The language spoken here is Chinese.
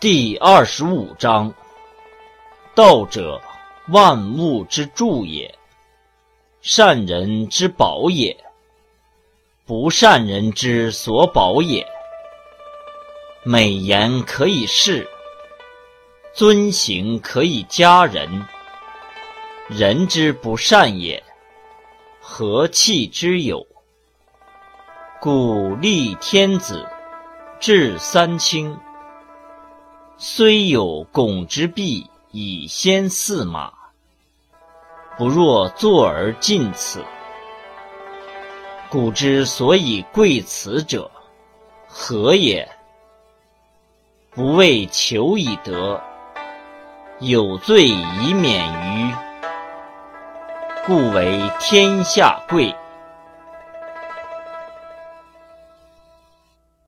第二十五章：道者，万物之助也；善人之宝也，不善人之所宝也。美言可以世，尊行可以加人。人之不善也，何气之有？古立天子，制三清。虽有拱之弊以先驷马，不若坐而近此。古之所以贵此者，何也？不为求以得，有罪以免于，故为天下贵。